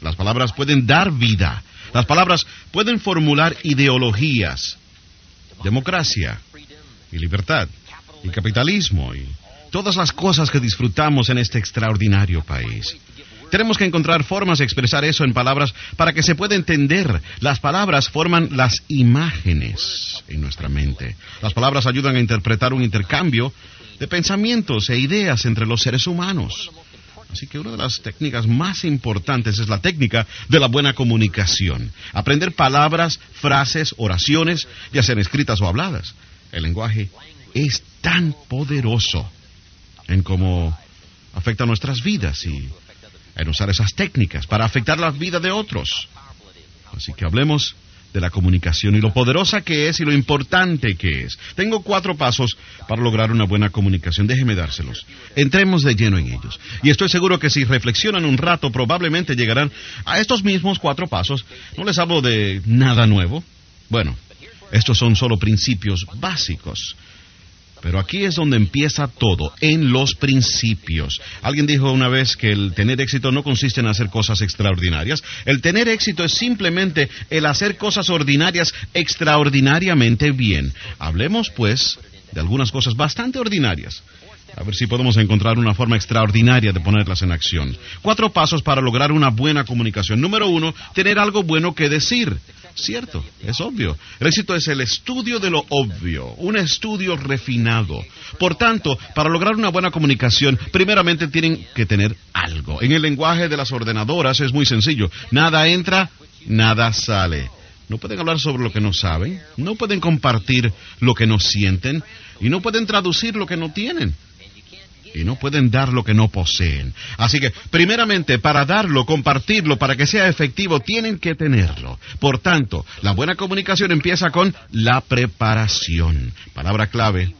Las palabras pueden dar vida. Las palabras pueden formular ideologías. Democracia y libertad y capitalismo y todas las cosas que disfrutamos en este extraordinario país. Tenemos que encontrar formas de expresar eso en palabras para que se pueda entender. Las palabras forman las imágenes en nuestra mente. Las palabras ayudan a interpretar un intercambio de pensamientos e ideas entre los seres humanos. Así que una de las técnicas más importantes es la técnica de la buena comunicación. Aprender palabras, frases, oraciones, ya sean escritas o habladas. El lenguaje es tan poderoso en cómo afecta nuestras vidas y en usar esas técnicas para afectar la vida de otros. Así que hablemos de la comunicación y lo poderosa que es y lo importante que es. Tengo cuatro pasos para lograr una buena comunicación. Déjeme dárselos. Entremos de lleno en ellos. Y estoy seguro que si reflexionan un rato, probablemente llegarán a estos mismos cuatro pasos. No les hablo de nada nuevo. Bueno, estos son solo principios básicos. Pero aquí es donde empieza todo, en los principios. Alguien dijo una vez que el tener éxito no consiste en hacer cosas extraordinarias. El tener éxito es simplemente el hacer cosas ordinarias extraordinariamente bien. Hablemos, pues, de algunas cosas bastante ordinarias. A ver si podemos encontrar una forma extraordinaria de ponerlas en acción. Cuatro pasos para lograr una buena comunicación. Número uno, tener algo bueno que decir. Cierto, es obvio. El éxito es el estudio de lo obvio, un estudio refinado. Por tanto, para lograr una buena comunicación, primeramente tienen que tener algo. En el lenguaje de las ordenadoras es muy sencillo. Nada entra, nada sale. No pueden hablar sobre lo que no saben, no pueden compartir lo que no sienten y no pueden traducir lo que no tienen y no pueden dar lo que no poseen. Así que, primeramente, para darlo, compartirlo, para que sea efectivo, tienen que tenerlo. Por tanto, la buena comunicación empieza con la preparación. Palabra clave.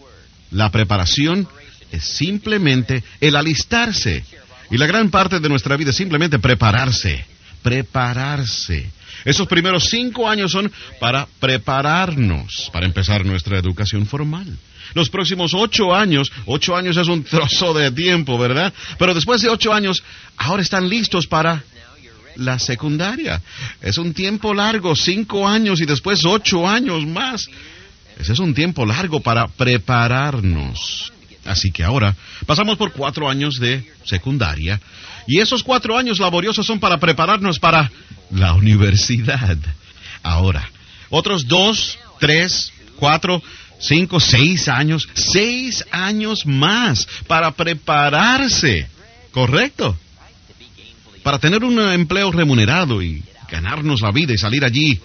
La preparación es simplemente el alistarse. Y la gran parte de nuestra vida es simplemente prepararse. Prepararse. Esos primeros cinco años son para prepararnos, para empezar nuestra educación formal. Los próximos ocho años, ocho años es un trozo de tiempo, ¿verdad? Pero después de ocho años, ahora están listos para la secundaria. Es un tiempo largo, cinco años y después ocho años más. Ese es un tiempo largo para prepararnos. Así que ahora pasamos por cuatro años de secundaria y esos cuatro años laboriosos son para prepararnos para la universidad. Ahora, otros dos, tres, cuatro, cinco, seis años, seis años más para prepararse. ¿Correcto? Para tener un empleo remunerado y ganarnos la vida y salir allí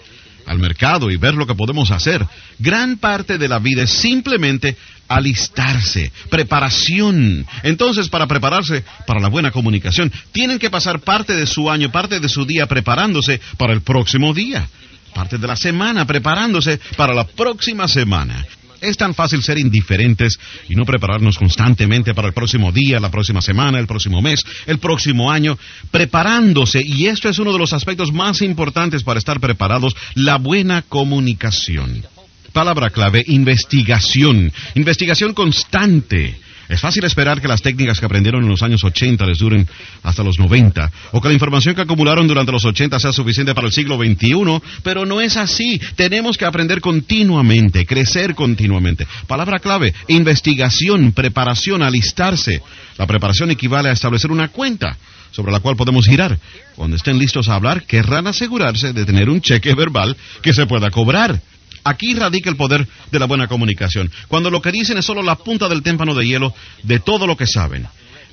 al mercado y ver lo que podemos hacer. Gran parte de la vida es simplemente alistarse, preparación. Entonces, para prepararse para la buena comunicación, tienen que pasar parte de su año, parte de su día preparándose para el próximo día, parte de la semana preparándose para la próxima semana. Es tan fácil ser indiferentes y no prepararnos constantemente para el próximo día, la próxima semana, el próximo mes, el próximo año, preparándose. Y esto es uno de los aspectos más importantes para estar preparados, la buena comunicación. Palabra clave, investigación. Investigación constante. Es fácil esperar que las técnicas que aprendieron en los años 80 les duren hasta los 90, o que la información que acumularon durante los 80 sea suficiente para el siglo XXI, pero no es así. Tenemos que aprender continuamente, crecer continuamente. Palabra clave, investigación, preparación, alistarse. La preparación equivale a establecer una cuenta sobre la cual podemos girar. Cuando estén listos a hablar, querrán asegurarse de tener un cheque verbal que se pueda cobrar. Aquí radica el poder de la buena comunicación. Cuando lo que dicen es solo la punta del témpano de hielo de todo lo que saben.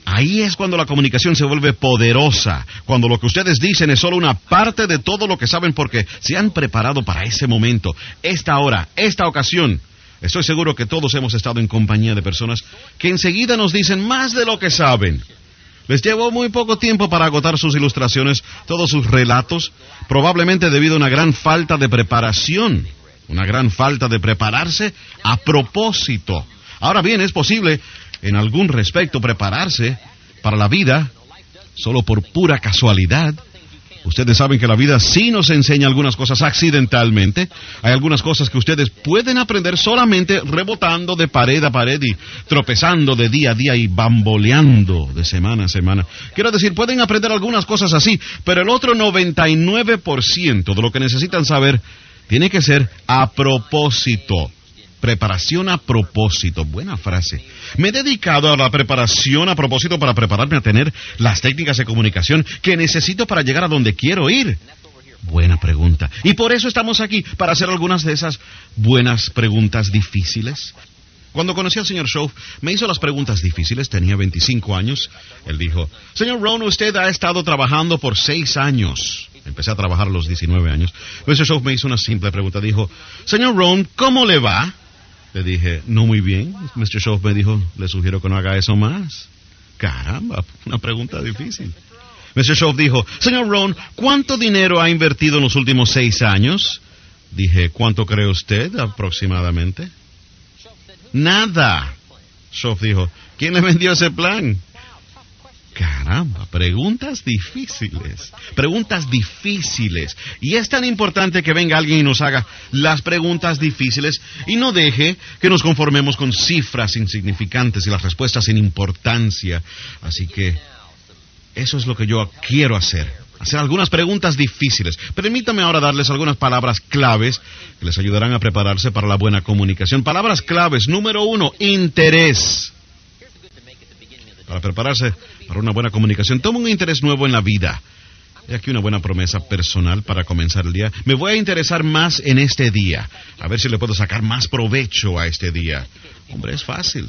Ahí es cuando la comunicación se vuelve poderosa, cuando lo que ustedes dicen es solo una parte de todo lo que saben porque se han preparado para ese momento, esta hora, esta ocasión. Estoy seguro que todos hemos estado en compañía de personas que enseguida nos dicen más de lo que saben. Les llevó muy poco tiempo para agotar sus ilustraciones, todos sus relatos, probablemente debido a una gran falta de preparación una gran falta de prepararse a propósito. Ahora bien, es posible en algún respecto prepararse para la vida solo por pura casualidad. Ustedes saben que la vida sí nos enseña algunas cosas accidentalmente. Hay algunas cosas que ustedes pueden aprender solamente rebotando de pared a pared y tropezando de día a día y bamboleando de semana a semana. Quiero decir, pueden aprender algunas cosas así, pero el otro 99% de lo que necesitan saber tiene que ser a propósito. Preparación a propósito. Buena frase. Me he dedicado a la preparación a propósito para prepararme a tener las técnicas de comunicación que necesito para llegar a donde quiero ir. Buena pregunta. Y por eso estamos aquí, para hacer algunas de esas buenas preguntas difíciles. Cuando conocí al señor Schoff, me hizo las preguntas difíciles, tenía 25 años. Él dijo, Señor Ron, usted ha estado trabajando por seis años. Empecé a trabajar a los 19 años. Mr. Shaw me hizo una simple pregunta. Dijo, señor Ron, ¿cómo le va? Le dije, no muy bien. Mr. Shaw me dijo, le sugiero que no haga eso más. Caramba, una pregunta difícil. Mr. Shaw dijo, señor Ron, ¿cuánto dinero ha invertido en los últimos seis años? Dije, ¿cuánto cree usted aproximadamente? Nada. Shaw dijo, ¿quién le vendió ese plan? Caramba, preguntas difíciles, preguntas difíciles. Y es tan importante que venga alguien y nos haga las preguntas difíciles y no deje que nos conformemos con cifras insignificantes y las respuestas sin importancia. Así que eso es lo que yo quiero hacer. Hacer algunas preguntas difíciles. Permítame ahora darles algunas palabras claves que les ayudarán a prepararse para la buena comunicación. Palabras claves. Número uno, interés para prepararse para una buena comunicación. Toma un interés nuevo en la vida. He aquí una buena promesa personal para comenzar el día. Me voy a interesar más en este día. A ver si le puedo sacar más provecho a este día. Hombre, es fácil.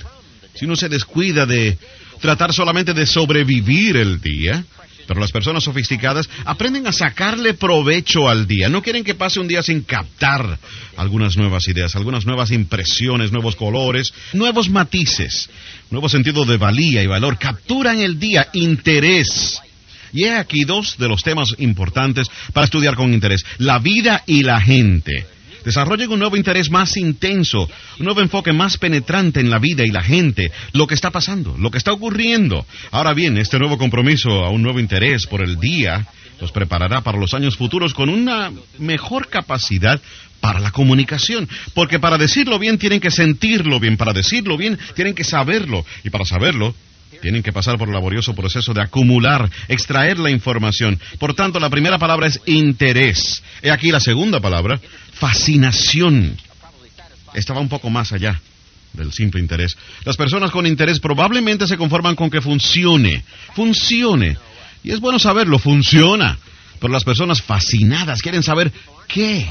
Si uno se descuida de tratar solamente de sobrevivir el día, pero las personas sofisticadas aprenden a sacarle provecho al día. No quieren que pase un día sin captar algunas nuevas ideas, algunas nuevas impresiones, nuevos colores, nuevos matices, nuevo sentido de valía y valor. Capturan el día, interés. Y he aquí dos de los temas importantes para estudiar con interés, la vida y la gente. Desarrollen un nuevo interés más intenso, un nuevo enfoque más penetrante en la vida y la gente, lo que está pasando, lo que está ocurriendo. Ahora bien, este nuevo compromiso a un nuevo interés por el día los preparará para los años futuros con una mejor capacidad para la comunicación. Porque para decirlo bien tienen que sentirlo bien, para decirlo bien tienen que saberlo, y para saberlo tienen que pasar por el laborioso proceso de acumular, extraer la información. Por tanto, la primera palabra es interés. He aquí la segunda palabra, fascinación. Esta va un poco más allá del simple interés. Las personas con interés probablemente se conforman con que funcione, funcione. Y es bueno saberlo, funciona. Pero las personas fascinadas quieren saber qué.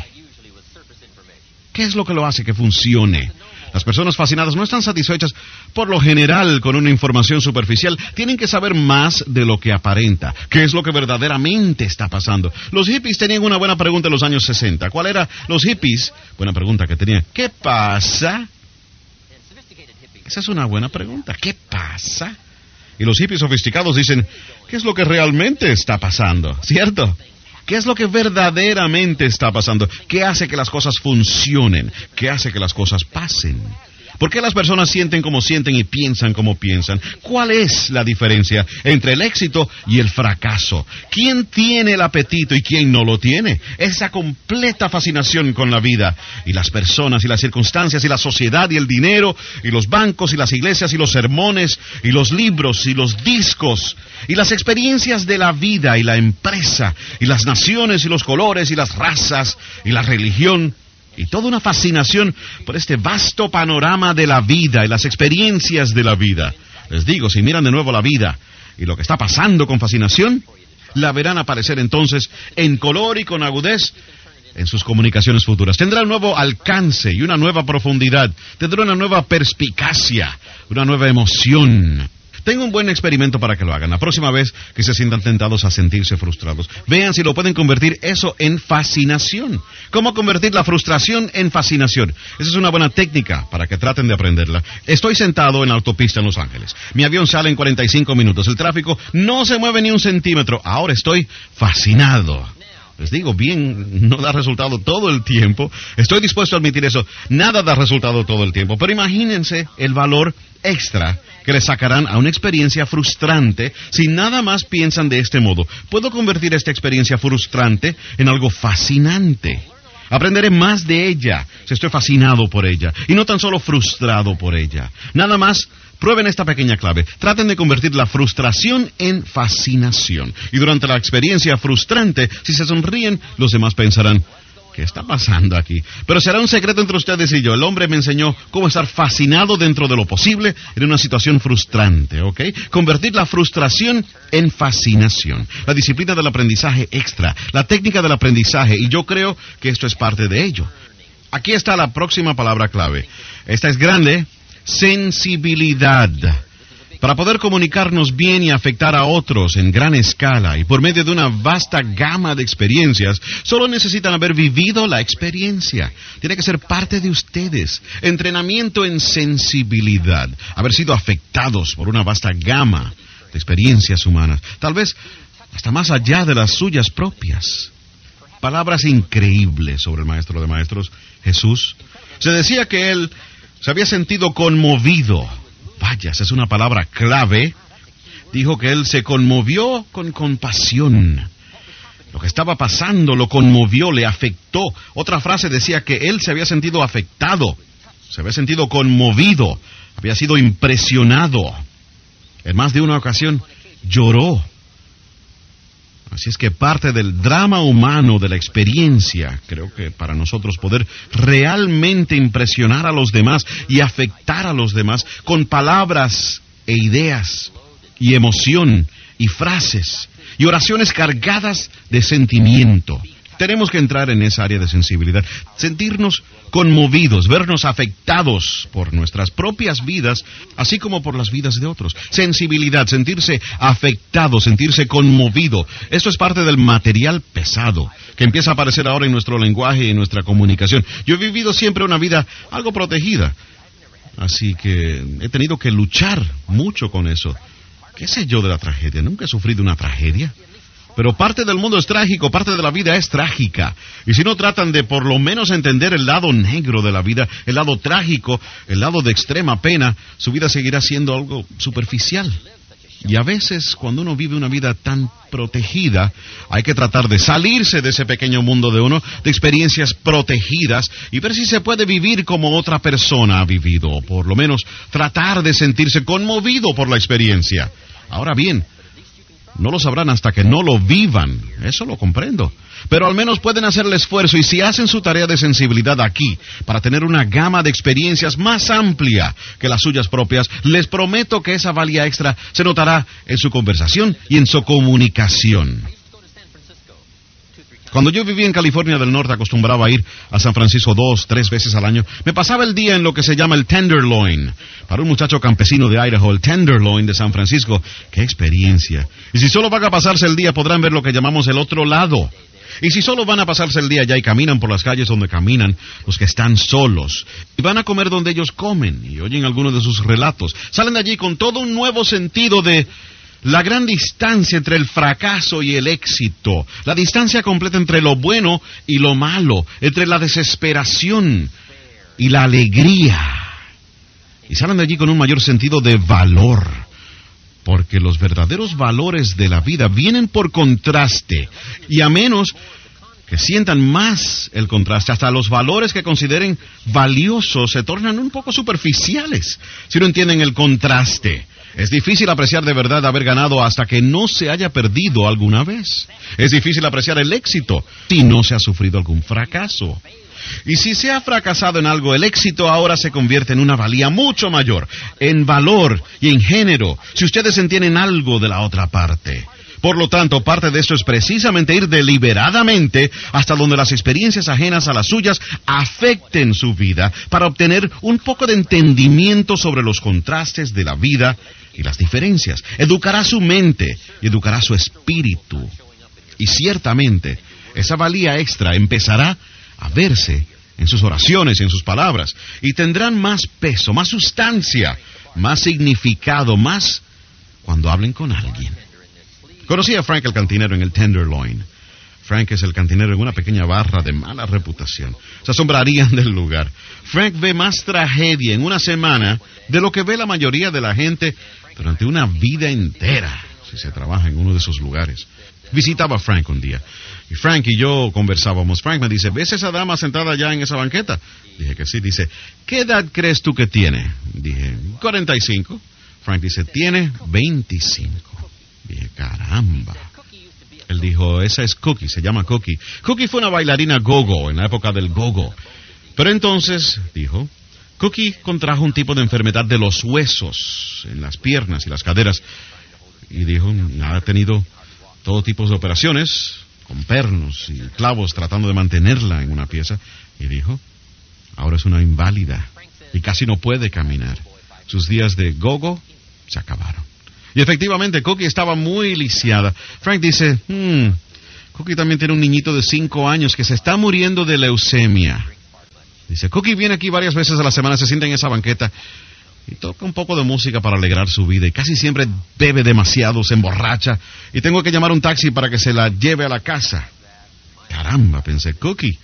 ¿Qué es lo que lo hace que funcione? Las personas fascinadas no están satisfechas por lo general con una información superficial. Tienen que saber más de lo que aparenta. ¿Qué es lo que verdaderamente está pasando? Los hippies tenían una buena pregunta en los años 60. ¿Cuál era? Los hippies, buena pregunta que tenían. ¿Qué pasa? Esa es una buena pregunta. ¿Qué pasa? Y los hippies sofisticados dicen, ¿qué es lo que realmente está pasando? ¿Cierto? ¿Qué es lo que verdaderamente está pasando? ¿Qué hace que las cosas funcionen? ¿Qué hace que las cosas pasen? ¿Por qué las personas sienten como sienten y piensan como piensan? ¿Cuál es la diferencia entre el éxito y el fracaso? ¿Quién tiene el apetito y quién no lo tiene? Esa completa fascinación con la vida y las personas y las circunstancias y la sociedad y el dinero y los bancos y las iglesias y los sermones y los libros y los discos y las experiencias de la vida y la empresa y las naciones y los colores y las razas y la religión y toda una fascinación por este vasto panorama de la vida y las experiencias de la vida. Les digo, si miran de nuevo la vida y lo que está pasando con fascinación, la verán aparecer entonces en color y con agudez en sus comunicaciones futuras. Tendrá un nuevo alcance y una nueva profundidad. Tendrá una nueva perspicacia, una nueva emoción. Tengo un buen experimento para que lo hagan. La próxima vez que se sientan tentados a sentirse frustrados, vean si lo pueden convertir eso en fascinación. ¿Cómo convertir la frustración en fascinación? Esa es una buena técnica para que traten de aprenderla. Estoy sentado en la autopista en Los Ángeles. Mi avión sale en 45 minutos. El tráfico no se mueve ni un centímetro. Ahora estoy fascinado. Les digo, bien, no da resultado todo el tiempo. Estoy dispuesto a admitir eso. Nada da resultado todo el tiempo. Pero imagínense el valor extra que le sacarán a una experiencia frustrante si nada más piensan de este modo. Puedo convertir esta experiencia frustrante en algo fascinante. Aprenderé más de ella si estoy fascinado por ella y no tan solo frustrado por ella. Nada más Prueben esta pequeña clave. Traten de convertir la frustración en fascinación. Y durante la experiencia frustrante, si se sonríen, los demás pensarán, ¿qué está pasando aquí? Pero será un secreto entre ustedes y yo. El hombre me enseñó cómo estar fascinado dentro de lo posible en una situación frustrante, ¿ok? Convertir la frustración en fascinación. La disciplina del aprendizaje extra, la técnica del aprendizaje, y yo creo que esto es parte de ello. Aquí está la próxima palabra clave. Esta es grande, sensibilidad. Para poder comunicarnos bien y afectar a otros en gran escala y por medio de una vasta gama de experiencias, solo necesitan haber vivido la experiencia. Tiene que ser parte de ustedes. Entrenamiento en sensibilidad. Haber sido afectados por una vasta gama de experiencias humanas. Tal vez hasta más allá de las suyas propias. Palabras increíbles sobre el Maestro de Maestros, Jesús. Se decía que él se había sentido conmovido. Vaya, esa es una palabra clave. Dijo que él se conmovió con compasión. Lo que estaba pasando lo conmovió, le afectó. Otra frase decía que él se había sentido afectado, se había sentido conmovido, había sido impresionado. En más de una ocasión lloró Así es que parte del drama humano, de la experiencia, creo que para nosotros poder realmente impresionar a los demás y afectar a los demás con palabras e ideas y emoción y frases y oraciones cargadas de sentimiento. Tenemos que entrar en esa área de sensibilidad, sentirnos conmovidos, vernos afectados por nuestras propias vidas, así como por las vidas de otros. Sensibilidad, sentirse afectado, sentirse conmovido. Esto es parte del material pesado que empieza a aparecer ahora en nuestro lenguaje y en nuestra comunicación. Yo he vivido siempre una vida algo protegida, así que he tenido que luchar mucho con eso. ¿Qué sé yo de la tragedia? Nunca he sufrido una tragedia. Pero parte del mundo es trágico, parte de la vida es trágica. Y si no tratan de por lo menos entender el lado negro de la vida, el lado trágico, el lado de extrema pena, su vida seguirá siendo algo superficial. Y a veces, cuando uno vive una vida tan protegida, hay que tratar de salirse de ese pequeño mundo de uno, de experiencias protegidas, y ver si se puede vivir como otra persona ha vivido, o por lo menos tratar de sentirse conmovido por la experiencia. Ahora bien, no lo sabrán hasta que no lo vivan. Eso lo comprendo. Pero al menos pueden hacer el esfuerzo y si hacen su tarea de sensibilidad aquí, para tener una gama de experiencias más amplia que las suyas propias, les prometo que esa valía extra se notará en su conversación y en su comunicación. Cuando yo vivía en California del Norte, acostumbraba a ir a San Francisco dos, tres veces al año. Me pasaba el día en lo que se llama el Tenderloin. Para un muchacho campesino de Idaho, el Tenderloin de San Francisco, qué experiencia. Y si solo van a pasarse el día, podrán ver lo que llamamos el otro lado. Y si solo van a pasarse el día allá y caminan por las calles donde caminan los que están solos, y van a comer donde ellos comen, y oyen algunos de sus relatos, salen de allí con todo un nuevo sentido de la gran distancia entre el fracaso y el éxito, la distancia completa entre lo bueno y lo malo, entre la desesperación y la alegría. y salen de allí con un mayor sentido de valor. Porque los verdaderos valores de la vida vienen por contraste y a menos que sientan más el contraste, hasta los valores que consideren valiosos se tornan un poco superficiales si no entienden el contraste. Es difícil apreciar de verdad haber ganado hasta que no se haya perdido alguna vez. Es difícil apreciar el éxito si no se ha sufrido algún fracaso. Y si se ha fracasado en algo, el éxito ahora se convierte en una valía mucho mayor, en valor y en género, si ustedes entienden algo de la otra parte. Por lo tanto, parte de esto es precisamente ir deliberadamente hasta donde las experiencias ajenas a las suyas afecten su vida para obtener un poco de entendimiento sobre los contrastes de la vida y las diferencias. Educará su mente y educará su espíritu. Y ciertamente, esa valía extra empezará a verse en sus oraciones y en sus palabras y tendrán más peso, más sustancia, más significado, más cuando hablen con alguien. Conocí a Frank el cantinero en el Tenderloin. Frank es el cantinero en una pequeña barra de mala reputación. Se asombrarían del lugar. Frank ve más tragedia en una semana de lo que ve la mayoría de la gente durante una vida entera, si se trabaja en uno de esos lugares. Visitaba a Frank un día. Y Frank y yo conversábamos. Frank me dice, ¿ves esa dama sentada allá en esa banqueta? Dije que sí. Dice, ¿qué edad crees tú que tiene? Dije, 45. Frank dice, tiene 25. Dijo, esa es Cookie, se llama Cookie. Cookie fue una bailarina gogo en la época del gogo. Pero entonces, dijo, Cookie contrajo un tipo de enfermedad de los huesos en las piernas y las caderas. Y dijo, ha tenido todo tipo de operaciones, con pernos y clavos tratando de mantenerla en una pieza. Y dijo, ahora es una inválida y casi no puede caminar. Sus días de gogo se acabaron. Y efectivamente, Cookie estaba muy lisiada. Frank dice, hmm, Cookie también tiene un niñito de cinco años que se está muriendo de leucemia. Dice, Cookie viene aquí varias veces a la semana, se sienta en esa banqueta y toca un poco de música para alegrar su vida. Y casi siempre bebe demasiado, se emborracha. Y tengo que llamar un taxi para que se la lleve a la casa. Caramba, pensé, Cookie.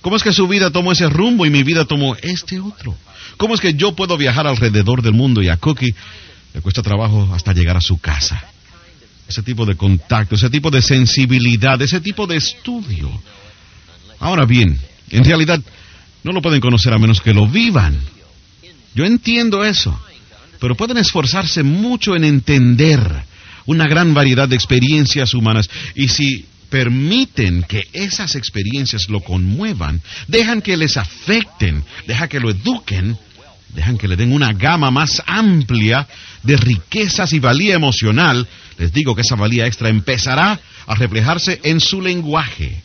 ¿Cómo es que su vida tomó ese rumbo y mi vida tomó este otro? ¿Cómo es que yo puedo viajar alrededor del mundo y a Cookie le cuesta trabajo hasta llegar a su casa. Ese tipo de contacto, ese tipo de sensibilidad, ese tipo de estudio. Ahora bien, en realidad no lo pueden conocer a menos que lo vivan. Yo entiendo eso, pero pueden esforzarse mucho en entender una gran variedad de experiencias humanas y si permiten que esas experiencias lo conmuevan, dejan que les afecten, dejan que lo eduquen, dejan que le den una gama más amplia de riquezas y valía emocional, les digo que esa valía extra empezará a reflejarse en su lenguaje,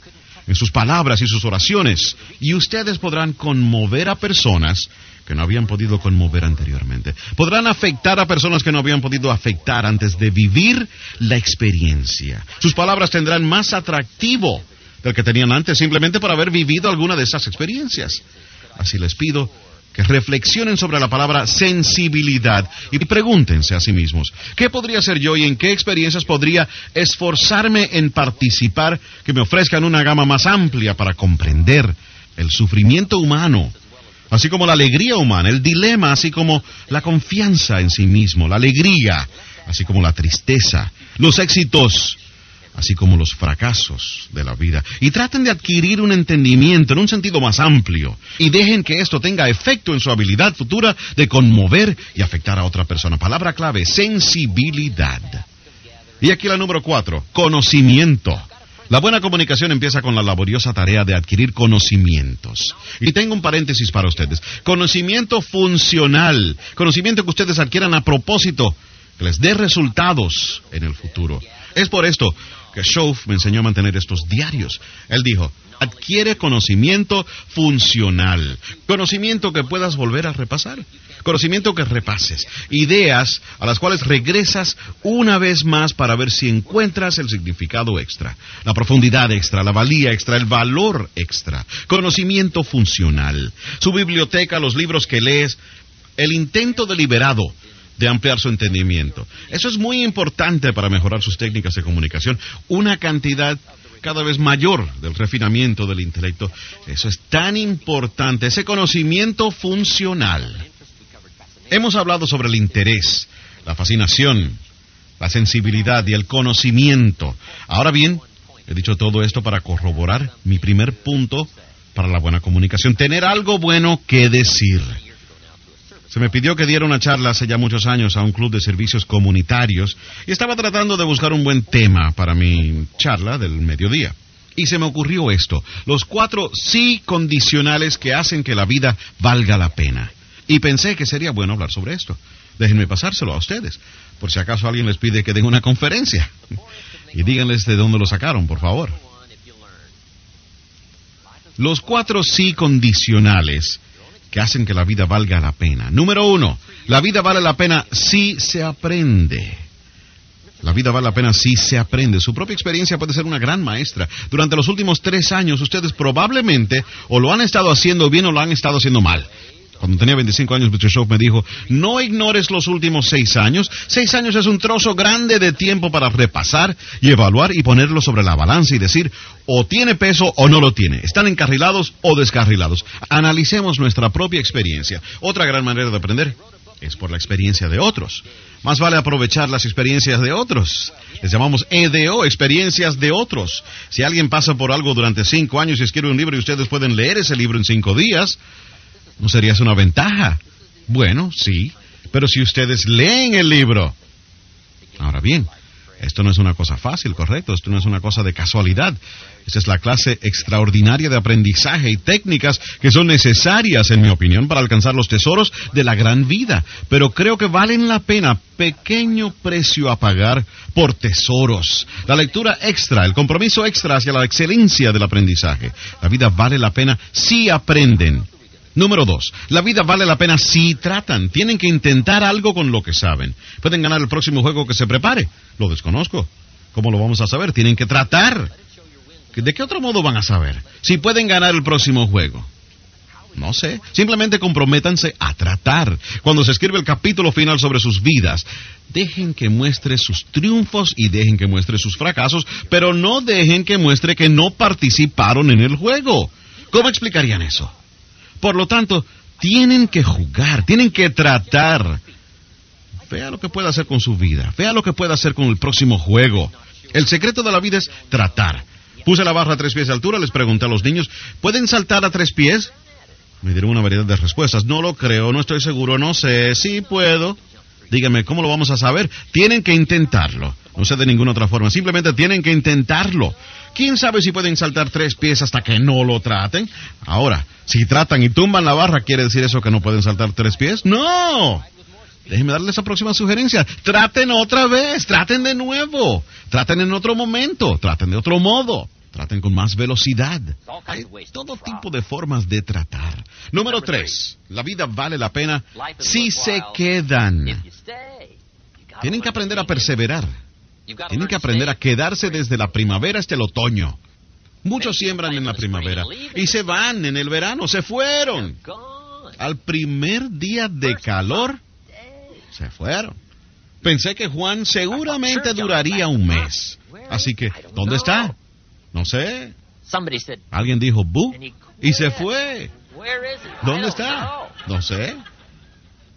en sus palabras y sus oraciones, y ustedes podrán conmover a personas que no habían podido conmover anteriormente. Podrán afectar a personas que no habían podido afectar antes de vivir la experiencia. Sus palabras tendrán más atractivo del que tenían antes simplemente por haber vivido alguna de esas experiencias. Así les pido que reflexionen sobre la palabra sensibilidad y pregúntense a sí mismos, ¿qué podría ser yo y en qué experiencias podría esforzarme en participar que me ofrezcan una gama más amplia para comprender el sufrimiento humano, así como la alegría humana, el dilema, así como la confianza en sí mismo, la alegría, así como la tristeza, los éxitos, así como los fracasos de la vida. Y traten de adquirir un entendimiento en un sentido más amplio. Y dejen que esto tenga efecto en su habilidad futura de conmover y afectar a otra persona. Palabra clave, sensibilidad. Y aquí la número cuatro, conocimiento. La buena comunicación empieza con la laboriosa tarea de adquirir conocimientos. Y tengo un paréntesis para ustedes. Conocimiento funcional. Conocimiento que ustedes adquieran a propósito, que les dé resultados en el futuro. Es por esto que me enseñó a mantener estos diarios. Él dijo, adquiere conocimiento funcional, conocimiento que puedas volver a repasar, conocimiento que repases, ideas a las cuales regresas una vez más para ver si encuentras el significado extra, la profundidad extra, la valía extra, el valor extra, conocimiento funcional, su biblioteca, los libros que lees, el intento deliberado de ampliar su entendimiento. Eso es muy importante para mejorar sus técnicas de comunicación. Una cantidad cada vez mayor del refinamiento del intelecto. Eso es tan importante, ese conocimiento funcional. Hemos hablado sobre el interés, la fascinación, la sensibilidad y el conocimiento. Ahora bien, he dicho todo esto para corroborar mi primer punto para la buena comunicación, tener algo bueno que decir. Se me pidió que diera una charla hace ya muchos años a un club de servicios comunitarios y estaba tratando de buscar un buen tema para mi charla del mediodía. Y se me ocurrió esto, los cuatro sí condicionales que hacen que la vida valga la pena. Y pensé que sería bueno hablar sobre esto. Déjenme pasárselo a ustedes, por si acaso alguien les pide que den una conferencia. Y díganles de dónde lo sacaron, por favor. Los cuatro sí condicionales que hacen que la vida valga la pena. Número uno, la vida vale la pena si se aprende. La vida vale la pena si se aprende. Su propia experiencia puede ser una gran maestra. Durante los últimos tres años ustedes probablemente o lo han estado haciendo bien o lo han estado haciendo mal. Cuando tenía 25 años, Mr. Shaw me dijo, no ignores los últimos seis años. Seis años es un trozo grande de tiempo para repasar y evaluar y ponerlo sobre la balanza y decir, o tiene peso o no lo tiene. Están encarrilados o descarrilados. Analicemos nuestra propia experiencia. Otra gran manera de aprender es por la experiencia de otros. Más vale aprovechar las experiencias de otros. Les llamamos EDO, experiencias de otros. Si alguien pasa por algo durante cinco años y escribe un libro y ustedes pueden leer ese libro en cinco días, ¿No sería una ventaja? Bueno, sí, pero si ustedes leen el libro. Ahora bien, esto no es una cosa fácil, correcto, esto no es una cosa de casualidad. Esta es la clase extraordinaria de aprendizaje y técnicas que son necesarias, en mi opinión, para alcanzar los tesoros de la gran vida. Pero creo que valen la pena pequeño precio a pagar por tesoros. La lectura extra, el compromiso extra hacia la excelencia del aprendizaje. La vida vale la pena si aprenden. Número dos, la vida vale la pena si tratan. Tienen que intentar algo con lo que saben. Pueden ganar el próximo juego que se prepare. Lo desconozco. ¿Cómo lo vamos a saber? Tienen que tratar. ¿De qué otro modo van a saber? Si pueden ganar el próximo juego. No sé. Simplemente comprométanse a tratar. Cuando se escribe el capítulo final sobre sus vidas, dejen que muestre sus triunfos y dejen que muestre sus fracasos, pero no dejen que muestre que no participaron en el juego. ¿Cómo explicarían eso? Por lo tanto, tienen que jugar, tienen que tratar. Vea lo que puede hacer con su vida, vea lo que puede hacer con el próximo juego. El secreto de la vida es tratar. Puse la barra a tres pies de altura, les pregunté a los niños, ¿pueden saltar a tres pies? Me dieron una variedad de respuestas. No lo creo, no estoy seguro, no sé, sí puedo. Dígame, ¿cómo lo vamos a saber? Tienen que intentarlo. No sé de ninguna otra forma, simplemente tienen que intentarlo. ¿Quién sabe si pueden saltar tres pies hasta que no lo traten? Ahora, si tratan y tumban la barra, ¿quiere decir eso que no pueden saltar tres pies? ¡No! Déjenme darles esa próxima sugerencia. Traten otra vez, traten de nuevo, traten en otro momento, traten de otro modo, traten con más velocidad. Hay todo tipo de formas de tratar. Número tres, la vida vale la pena si se quedan. Tienen que aprender a perseverar. Tienen que aprender a quedarse desde la primavera hasta el otoño. Muchos siembran en la primavera y se van en el verano, se fueron. Al primer día de calor, se fueron. Pensé que Juan seguramente duraría un mes. Así que, ¿dónde está? No sé. Alguien dijo, bu, y se fue. ¿Dónde está? No sé.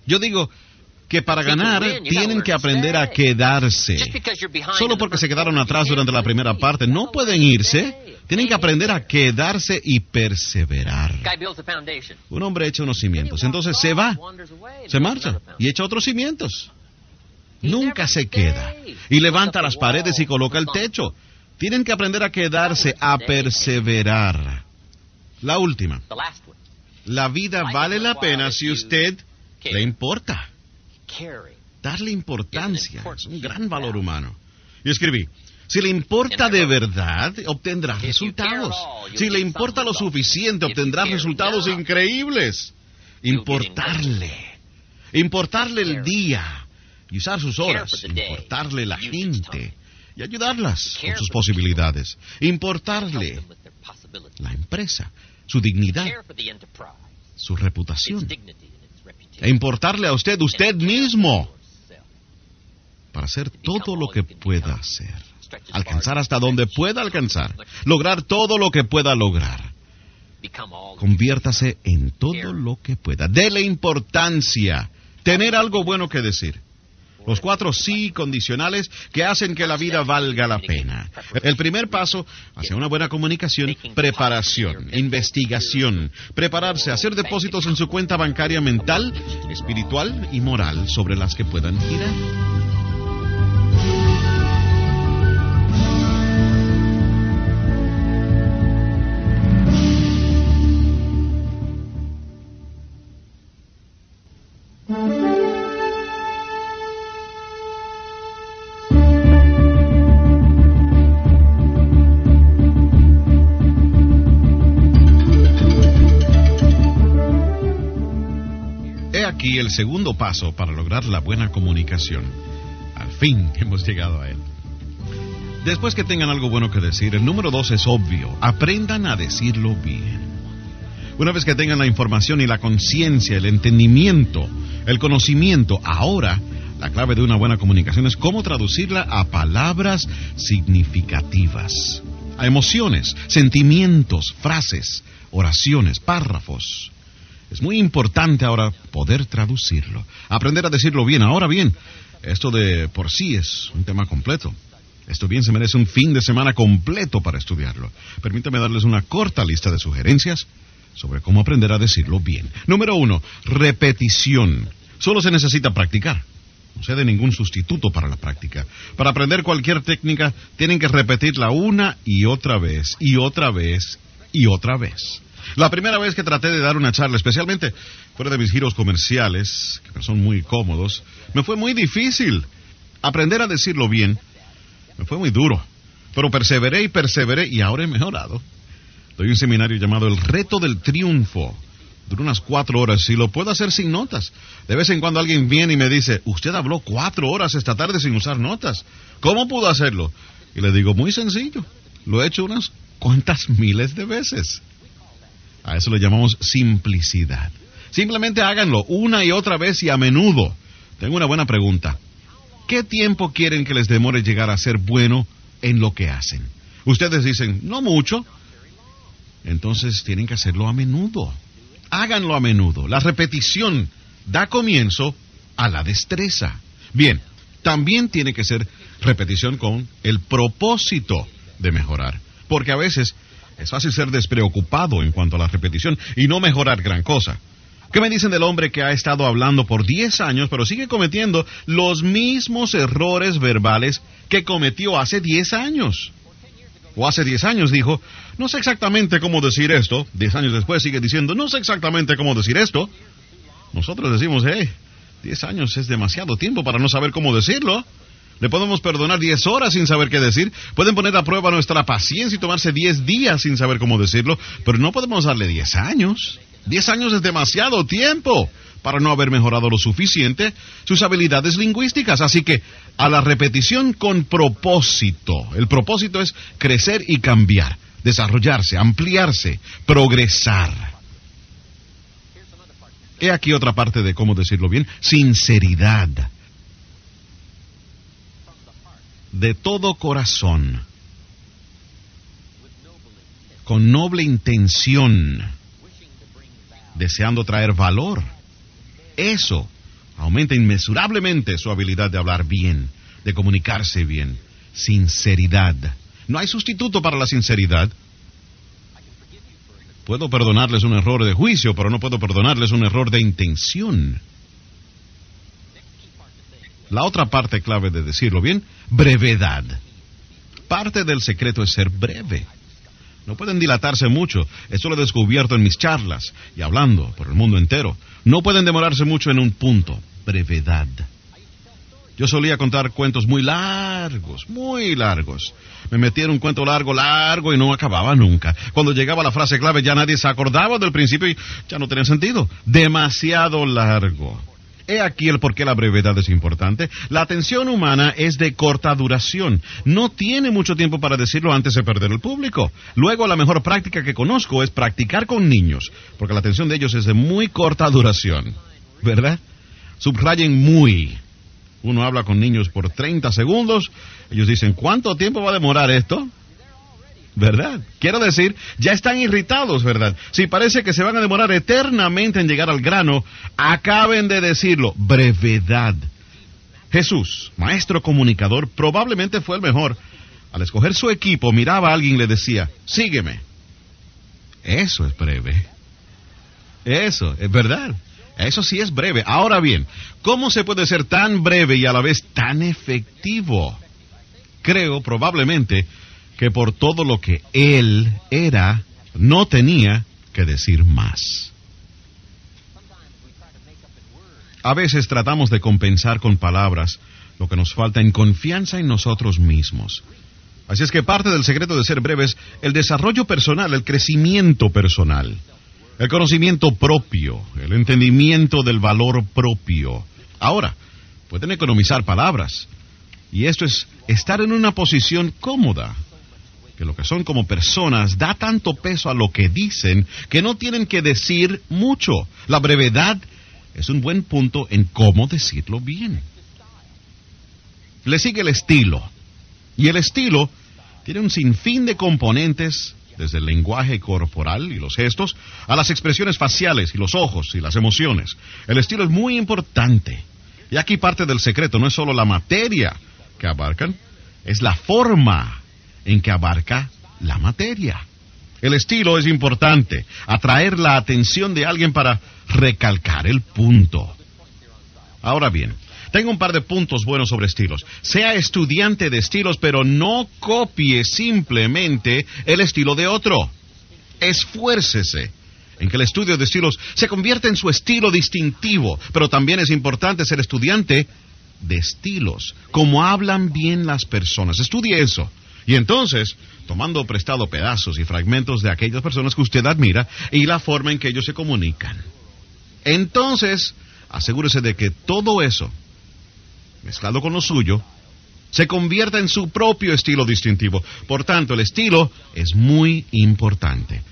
Yo digo, que para ganar tienen que aprender a quedarse. Solo porque se quedaron atrás durante la primera parte, no pueden irse. Tienen que aprender a quedarse y perseverar. Un hombre echa unos cimientos, entonces se va, se marcha y echa otros cimientos. Nunca se queda. Y levanta las paredes y coloca el techo. Tienen que aprender a quedarse, a perseverar. La última. La vida vale la pena si usted le importa darle importancia. Es un gran valor humano. Y escribí, si le importa de verdad, obtendrá resultados. Si le importa lo suficiente, obtendrá resultados increíbles. Importarle. Importarle el día y usar sus horas. Importarle la gente y ayudarlas con sus posibilidades. Importarle la empresa, su dignidad, su reputación e importarle a usted usted mismo para hacer todo lo que pueda hacer, alcanzar hasta donde pueda alcanzar, lograr todo lo que pueda lograr. Conviértase en todo lo que pueda. Dele importancia Tener algo bueno que decir. Los cuatro sí condicionales que hacen que la vida valga la pena. El primer paso hacia una buena comunicación, preparación, investigación, prepararse, hacer depósitos en su cuenta bancaria mental, espiritual y moral sobre las que puedan girar. El segundo paso para lograr la buena comunicación. Al fin hemos llegado a él. Después que tengan algo bueno que decir, el número dos es obvio. Aprendan a decirlo bien. Una vez que tengan la información y la conciencia, el entendimiento, el conocimiento, ahora la clave de una buena comunicación es cómo traducirla a palabras significativas, a emociones, sentimientos, frases, oraciones, párrafos. Es muy importante ahora poder traducirlo, aprender a decirlo bien. Ahora bien, esto de por sí es un tema completo. Esto bien se merece un fin de semana completo para estudiarlo. Permítame darles una corta lista de sugerencias sobre cómo aprender a decirlo bien. Número uno, repetición. Solo se necesita practicar. No se de ningún sustituto para la práctica. Para aprender cualquier técnica, tienen que repetirla una y otra vez, y otra vez, y otra vez. La primera vez que traté de dar una charla, especialmente fuera de mis giros comerciales, que son muy cómodos, me fue muy difícil. Aprender a decirlo bien me fue muy duro. Pero perseveré y perseveré y ahora he mejorado. Doy un seminario llamado El Reto del Triunfo. Dura unas cuatro horas y lo puedo hacer sin notas. De vez en cuando alguien viene y me dice, usted habló cuatro horas esta tarde sin usar notas. ¿Cómo pudo hacerlo? Y le digo, muy sencillo. Lo he hecho unas cuantas miles de veces. A eso le llamamos simplicidad. Simplemente háganlo una y otra vez y a menudo. Tengo una buena pregunta. ¿Qué tiempo quieren que les demore llegar a ser bueno en lo que hacen? Ustedes dicen, no mucho. Entonces tienen que hacerlo a menudo. Háganlo a menudo. La repetición da comienzo a la destreza. Bien, también tiene que ser repetición con el propósito de mejorar. Porque a veces es fácil ser despreocupado en cuanto a la repetición y no mejorar gran cosa. ¿Qué me dicen del hombre que ha estado hablando por 10 años pero sigue cometiendo los mismos errores verbales que cometió hace 10 años? O hace 10 años dijo, no sé exactamente cómo decir esto. 10 años después sigue diciendo, no sé exactamente cómo decir esto. Nosotros decimos, hey, 10 años es demasiado tiempo para no saber cómo decirlo. Le podemos perdonar 10 horas sin saber qué decir. Pueden poner a prueba nuestra paciencia y tomarse 10 días sin saber cómo decirlo. Pero no podemos darle 10 años. 10 años es demasiado tiempo para no haber mejorado lo suficiente sus habilidades lingüísticas. Así que a la repetición con propósito. El propósito es crecer y cambiar, desarrollarse, ampliarse, progresar. He aquí otra parte de cómo decirlo bien. Sinceridad. De todo corazón. Con noble intención. Deseando traer valor. Eso aumenta inmesurablemente su habilidad de hablar bien, de comunicarse bien. Sinceridad. No hay sustituto para la sinceridad. Puedo perdonarles un error de juicio, pero no puedo perdonarles un error de intención. La otra parte clave de decirlo bien, brevedad. Parte del secreto es ser breve. No pueden dilatarse mucho. Esto lo he descubierto en mis charlas y hablando por el mundo entero. No pueden demorarse mucho en un punto. Brevedad. Yo solía contar cuentos muy largos, muy largos. Me metía en un cuento largo, largo y no acababa nunca. Cuando llegaba la frase clave ya nadie se acordaba del principio y ya no tenía sentido. Demasiado largo. He aquí el por qué la brevedad es importante. La atención humana es de corta duración. No tiene mucho tiempo para decirlo antes de perder el público. Luego, la mejor práctica que conozco es practicar con niños, porque la atención de ellos es de muy corta duración. ¿Verdad? Subrayen muy. Uno habla con niños por 30 segundos. Ellos dicen, ¿cuánto tiempo va a demorar esto? ¿Verdad? Quiero decir, ya están irritados, ¿verdad? Si parece que se van a demorar eternamente en llegar al grano, acaben de decirlo, brevedad. Jesús, maestro comunicador, probablemente fue el mejor. Al escoger su equipo, miraba a alguien y le decía, sígueme. Eso es breve. Eso, es verdad. Eso sí es breve. Ahora bien, ¿cómo se puede ser tan breve y a la vez tan efectivo? Creo probablemente que por todo lo que él era, no tenía que decir más. A veces tratamos de compensar con palabras lo que nos falta en confianza en nosotros mismos. Así es que parte del secreto de ser breve es el desarrollo personal, el crecimiento personal, el conocimiento propio, el entendimiento del valor propio. Ahora, pueden economizar palabras. Y esto es estar en una posición cómoda, que lo que son como personas da tanto peso a lo que dicen que no tienen que decir mucho. La brevedad es un buen punto en cómo decirlo bien. Le sigue el estilo. Y el estilo tiene un sinfín de componentes, desde el lenguaje corporal y los gestos, a las expresiones faciales y los ojos y las emociones. El estilo es muy importante. Y aquí parte del secreto, no es solo la materia que abarcan, es la forma en que abarca la materia. El estilo es importante, atraer la atención de alguien para recalcar el punto. Ahora bien, tengo un par de puntos buenos sobre estilos. Sea estudiante de estilos, pero no copie simplemente el estilo de otro. Esfuércese en que el estudio de estilos se convierta en su estilo distintivo, pero también es importante ser estudiante de estilos, como hablan bien las personas. Estudie eso. Y entonces, tomando prestado pedazos y fragmentos de aquellas personas que usted admira y la forma en que ellos se comunican. Entonces, asegúrese de que todo eso, mezclado con lo suyo, se convierta en su propio estilo distintivo. Por tanto, el estilo es muy importante.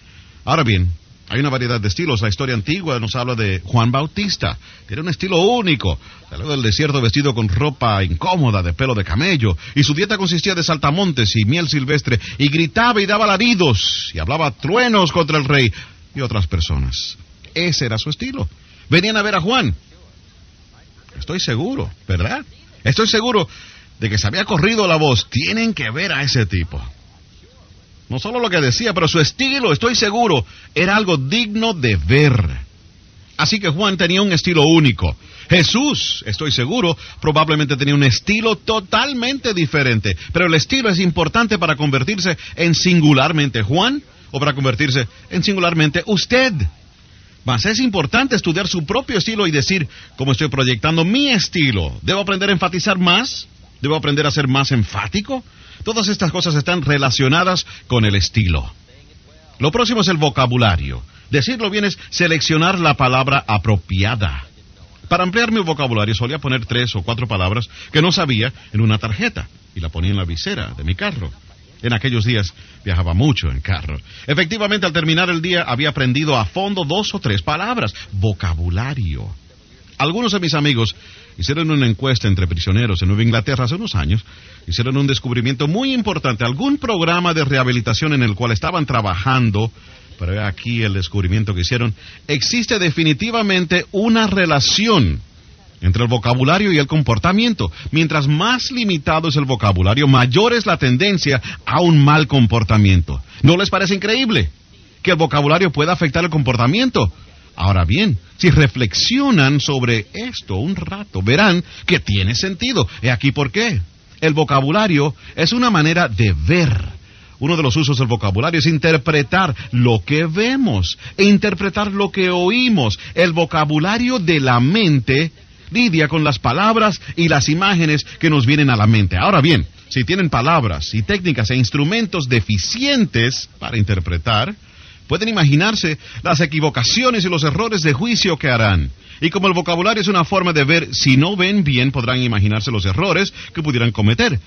Ahora bien, hay una variedad de estilos. La historia antigua nos habla de Juan Bautista. Tiene un estilo único. Salió del desierto vestido con ropa incómoda de pelo de camello. Y su dieta consistía de saltamontes y miel silvestre. Y gritaba y daba alaridos. Y hablaba truenos contra el rey y otras personas. Ese era su estilo. Venían a ver a Juan. Estoy seguro, ¿verdad? Estoy seguro de que se había corrido la voz. Tienen que ver a ese tipo. No solo lo que decía, pero su estilo, estoy seguro, era algo digno de ver. Así que Juan tenía un estilo único. Jesús, estoy seguro, probablemente tenía un estilo totalmente diferente. Pero el estilo es importante para convertirse en singularmente Juan o para convertirse en singularmente usted. Mas es importante estudiar su propio estilo y decir, ¿cómo estoy proyectando mi estilo? ¿Debo aprender a enfatizar más? ¿Debo aprender a ser más enfático? Todas estas cosas están relacionadas con el estilo. Lo próximo es el vocabulario. Decirlo bien es seleccionar la palabra apropiada. Para ampliar mi vocabulario solía poner tres o cuatro palabras que no sabía en una tarjeta y la ponía en la visera de mi carro. En aquellos días viajaba mucho en carro. Efectivamente, al terminar el día había aprendido a fondo dos o tres palabras. Vocabulario. Algunos de mis amigos hicieron una encuesta entre prisioneros en Nueva Inglaterra hace unos años. Hicieron un descubrimiento muy importante. Algún programa de rehabilitación en el cual estaban trabajando, pero aquí el descubrimiento que hicieron, existe definitivamente una relación entre el vocabulario y el comportamiento. Mientras más limitado es el vocabulario, mayor es la tendencia a un mal comportamiento. ¿No les parece increíble que el vocabulario pueda afectar el comportamiento? Ahora bien, si reflexionan sobre esto un rato, verán que tiene sentido. He aquí por qué. El vocabulario es una manera de ver. Uno de los usos del vocabulario es interpretar lo que vemos e interpretar lo que oímos. El vocabulario de la mente lidia con las palabras y las imágenes que nos vienen a la mente. Ahora bien, si tienen palabras y técnicas e instrumentos deficientes para interpretar, Pueden imaginarse las equivocaciones y los errores de juicio que harán. Y como el vocabulario es una forma de ver, si no ven bien, podrán imaginarse los errores que pudieran cometer.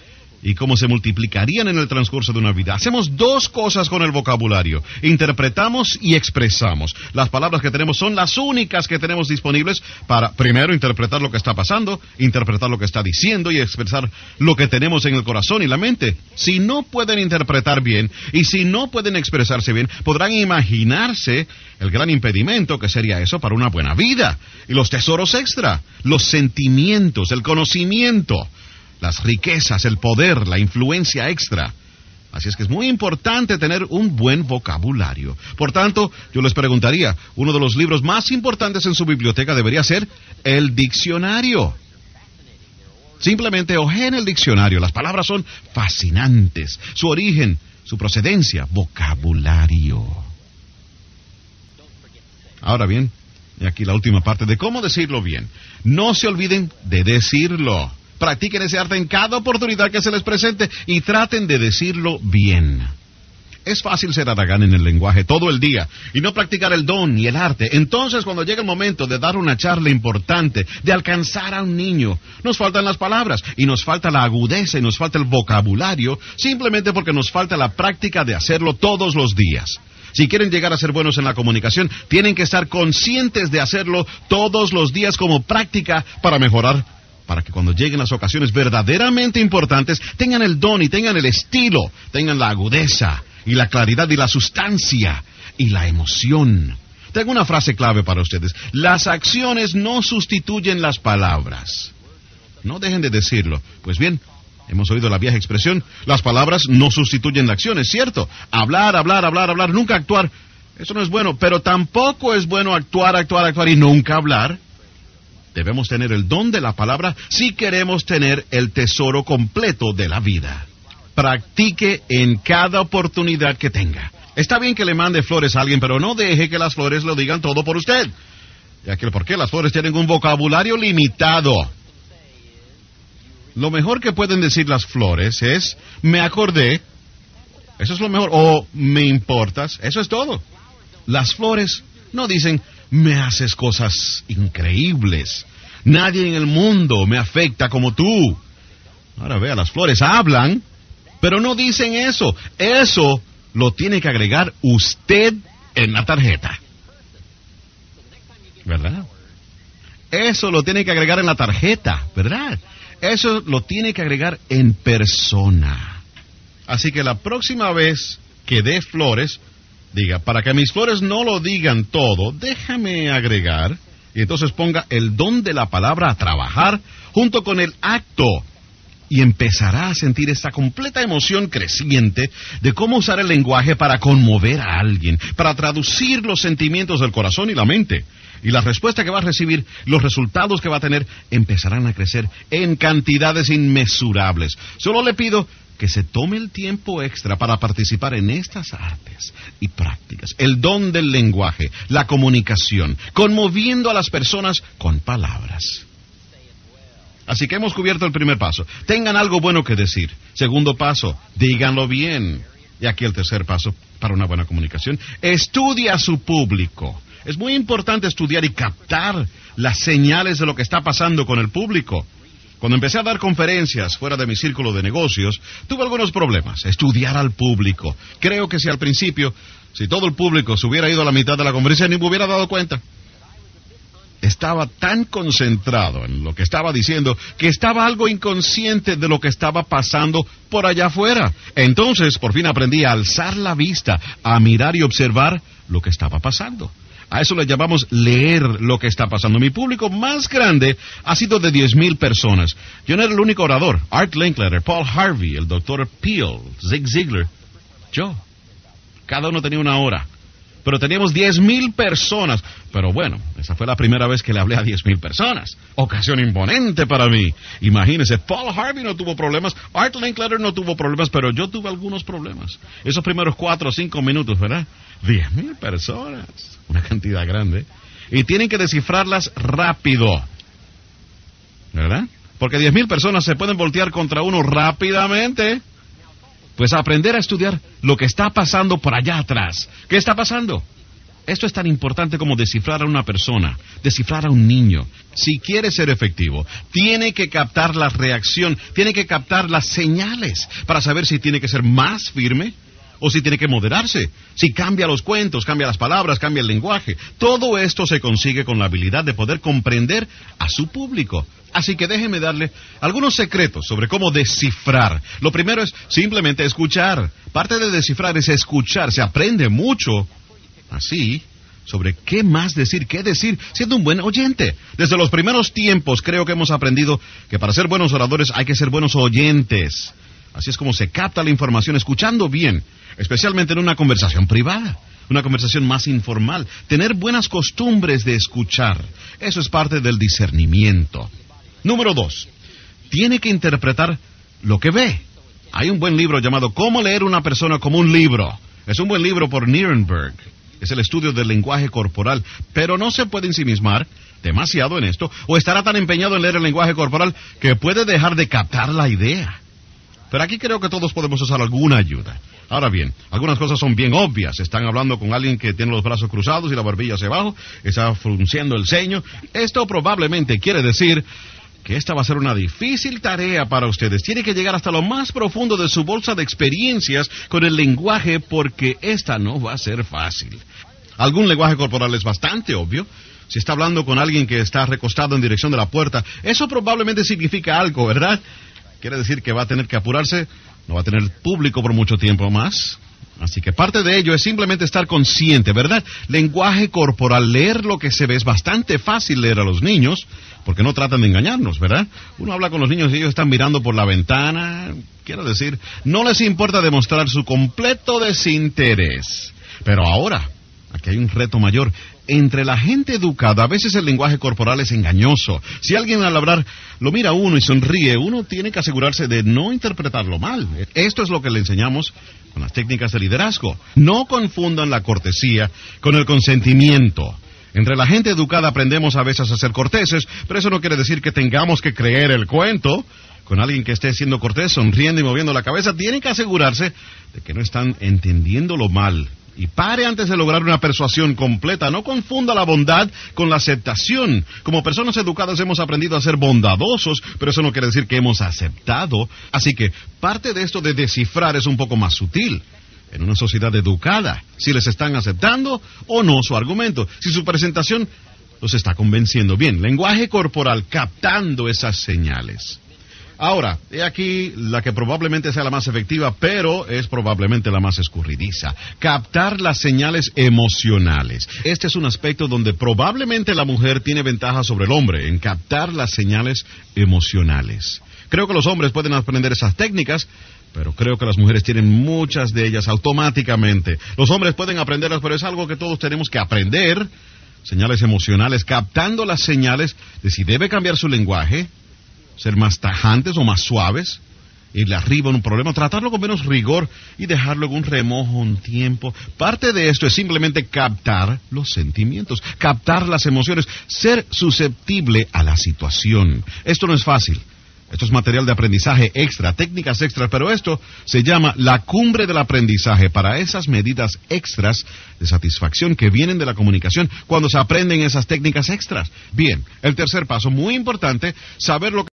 Y cómo se multiplicarían en el transcurso de una vida. Hacemos dos cosas con el vocabulario. Interpretamos y expresamos. Las palabras que tenemos son las únicas que tenemos disponibles para, primero, interpretar lo que está pasando, interpretar lo que está diciendo y expresar lo que tenemos en el corazón y la mente. Si no pueden interpretar bien y si no pueden expresarse bien, podrán imaginarse el gran impedimento que sería eso para una buena vida. Y los tesoros extra, los sentimientos, el conocimiento las riquezas, el poder, la influencia extra. Así es que es muy importante tener un buen vocabulario. Por tanto, yo les preguntaría, uno de los libros más importantes en su biblioteca debería ser el diccionario. Simplemente en el diccionario. Las palabras son fascinantes. Su origen, su procedencia, vocabulario. Ahora bien, y aquí la última parte de cómo decirlo bien. No se olviden de decirlo. Practiquen ese arte en cada oportunidad que se les presente y traten de decirlo bien. Es fácil ser aragán en el lenguaje todo el día y no practicar el don y el arte. Entonces, cuando llega el momento de dar una charla importante, de alcanzar a un niño, nos faltan las palabras y nos falta la agudeza y nos falta el vocabulario, simplemente porque nos falta la práctica de hacerlo todos los días. Si quieren llegar a ser buenos en la comunicación, tienen que estar conscientes de hacerlo todos los días como práctica para mejorar para que cuando lleguen las ocasiones verdaderamente importantes tengan el don y tengan el estilo, tengan la agudeza y la claridad y la sustancia y la emoción. Tengo una frase clave para ustedes. Las acciones no sustituyen las palabras. No dejen de decirlo. Pues bien, hemos oído la vieja expresión, las palabras no sustituyen las acciones, ¿cierto? Hablar, hablar, hablar, hablar, nunca actuar. Eso no es bueno, pero tampoco es bueno actuar, actuar, actuar y nunca hablar. Debemos tener el don de la palabra si queremos tener el tesoro completo de la vida. Practique en cada oportunidad que tenga. Está bien que le mande flores a alguien, pero no deje que las flores lo digan todo por usted. Ya que por qué las flores tienen un vocabulario limitado. Lo mejor que pueden decir las flores es me acordé. Eso es lo mejor. O me importas. Eso es todo. Las flores no dicen me haces cosas increíbles. Nadie en el mundo me afecta como tú. Ahora vea, las flores hablan, pero no dicen eso. Eso lo tiene que agregar usted en la tarjeta. ¿Verdad? Eso lo tiene que agregar en la tarjeta, ¿verdad? Eso lo tiene que agregar en persona. Así que la próxima vez que dé flores, diga, para que mis flores no lo digan todo, déjame agregar, y entonces ponga el don de la palabra a trabajar junto con el acto. Y empezará a sentir esta completa emoción creciente de cómo usar el lenguaje para conmover a alguien, para traducir los sentimientos del corazón y la mente. Y la respuesta que va a recibir, los resultados que va a tener, empezarán a crecer en cantidades inmesurables. Solo le pido que se tome el tiempo extra para participar en estas artes y prácticas, el don del lenguaje, la comunicación, conmoviendo a las personas con palabras. Así que hemos cubierto el primer paso. Tengan algo bueno que decir. Segundo paso, díganlo bien. Y aquí el tercer paso para una buena comunicación. Estudia a su público. Es muy importante estudiar y captar las señales de lo que está pasando con el público. Cuando empecé a dar conferencias fuera de mi círculo de negocios, tuve algunos problemas. Estudiar al público. Creo que si al principio, si todo el público se hubiera ido a la mitad de la conferencia, ni me hubiera dado cuenta. Estaba tan concentrado en lo que estaba diciendo que estaba algo inconsciente de lo que estaba pasando por allá afuera. Entonces, por fin aprendí a alzar la vista, a mirar y observar lo que estaba pasando. A eso le llamamos leer lo que está pasando. Mi público más grande ha sido de 10.000 personas. Yo no era el único orador. Art Linkletter, Paul Harvey, el doctor Peel, Zig Ziglar, yo. Cada uno tenía una hora. Pero teníamos 10.000 personas. Pero bueno, esa fue la primera vez que le hablé a 10.000 personas. Ocasión imponente para mí. Imagínese, Paul Harvey no tuvo problemas, Art Linkletter no tuvo problemas, pero yo tuve algunos problemas. Esos primeros cuatro o cinco minutos, ¿verdad? 10.000 personas una cantidad grande, y tienen que descifrarlas rápido. ¿Verdad? Porque 10.000 personas se pueden voltear contra uno rápidamente. Pues aprender a estudiar lo que está pasando por allá atrás. ¿Qué está pasando? Esto es tan importante como descifrar a una persona, descifrar a un niño. Si quiere ser efectivo, tiene que captar la reacción, tiene que captar las señales para saber si tiene que ser más firme o si tiene que moderarse, si cambia los cuentos, cambia las palabras, cambia el lenguaje. Todo esto se consigue con la habilidad de poder comprender a su público. Así que déjeme darle algunos secretos sobre cómo descifrar. Lo primero es simplemente escuchar. Parte de descifrar es escuchar. Se aprende mucho así sobre qué más decir, qué decir, siendo un buen oyente. Desde los primeros tiempos creo que hemos aprendido que para ser buenos oradores hay que ser buenos oyentes. Así es como se capta la información escuchando bien especialmente en una conversación privada, una conversación más informal. Tener buenas costumbres de escuchar, eso es parte del discernimiento. Número dos, tiene que interpretar lo que ve. Hay un buen libro llamado Cómo leer una persona como un libro. Es un buen libro por Nierenberg. Es el estudio del lenguaje corporal, pero no se puede ensimismar demasiado en esto o estará tan empeñado en leer el lenguaje corporal que puede dejar de captar la idea. Pero aquí creo que todos podemos usar alguna ayuda. Ahora bien, algunas cosas son bien obvias. Están hablando con alguien que tiene los brazos cruzados y la barbilla hacia abajo, está frunciendo el ceño. Esto probablemente quiere decir que esta va a ser una difícil tarea para ustedes. Tiene que llegar hasta lo más profundo de su bolsa de experiencias con el lenguaje porque esta no va a ser fácil. Algún lenguaje corporal es bastante obvio. Si está hablando con alguien que está recostado en dirección de la puerta, eso probablemente significa algo, ¿verdad? Quiere decir que va a tener que apurarse no va a tener público por mucho tiempo más. Así que parte de ello es simplemente estar consciente, ¿verdad? Lenguaje corporal, leer lo que se ve es bastante fácil leer a los niños, porque no tratan de engañarnos, ¿verdad? Uno habla con los niños y ellos están mirando por la ventana, quiero decir, no les importa demostrar su completo desinterés. Pero ahora, aquí hay un reto mayor, entre la gente educada, a veces el lenguaje corporal es engañoso. Si alguien al hablar lo mira uno y sonríe, uno tiene que asegurarse de no interpretarlo mal. Esto es lo que le enseñamos con las técnicas de liderazgo. No confundan la cortesía con el consentimiento. Entre la gente educada aprendemos a veces a ser corteses, pero eso no quiere decir que tengamos que creer el cuento. Con alguien que esté siendo cortés, sonriendo y moviendo la cabeza, tienen que asegurarse de que no están entendiéndolo mal y pare antes de lograr una persuasión completa. No confunda la bondad con la aceptación. Como personas educadas hemos aprendido a ser bondadosos, pero eso no quiere decir que hemos aceptado. Así que parte de esto de descifrar es un poco más sutil. En una sociedad educada, si les están aceptando o no su argumento, si su presentación los está convenciendo bien. Lenguaje corporal captando esas señales. Ahora, he aquí la que probablemente sea la más efectiva, pero es probablemente la más escurridiza. Captar las señales emocionales. Este es un aspecto donde probablemente la mujer tiene ventaja sobre el hombre, en captar las señales emocionales. Creo que los hombres pueden aprender esas técnicas, pero creo que las mujeres tienen muchas de ellas automáticamente. Los hombres pueden aprenderlas, pero es algo que todos tenemos que aprender. Señales emocionales, captando las señales de si debe cambiar su lenguaje, ser más tajantes o más suaves, irle arriba en un problema, tratarlo con menos rigor y dejarlo en un remojo un tiempo. Parte de esto es simplemente captar los sentimientos, captar las emociones, ser susceptible a la situación. Esto no es fácil. Esto es material de aprendizaje extra, técnicas extras, pero esto se llama la cumbre del aprendizaje para esas medidas extras de satisfacción que vienen de la comunicación cuando se aprenden esas técnicas extras. Bien, el tercer paso, muy importante, saber lo que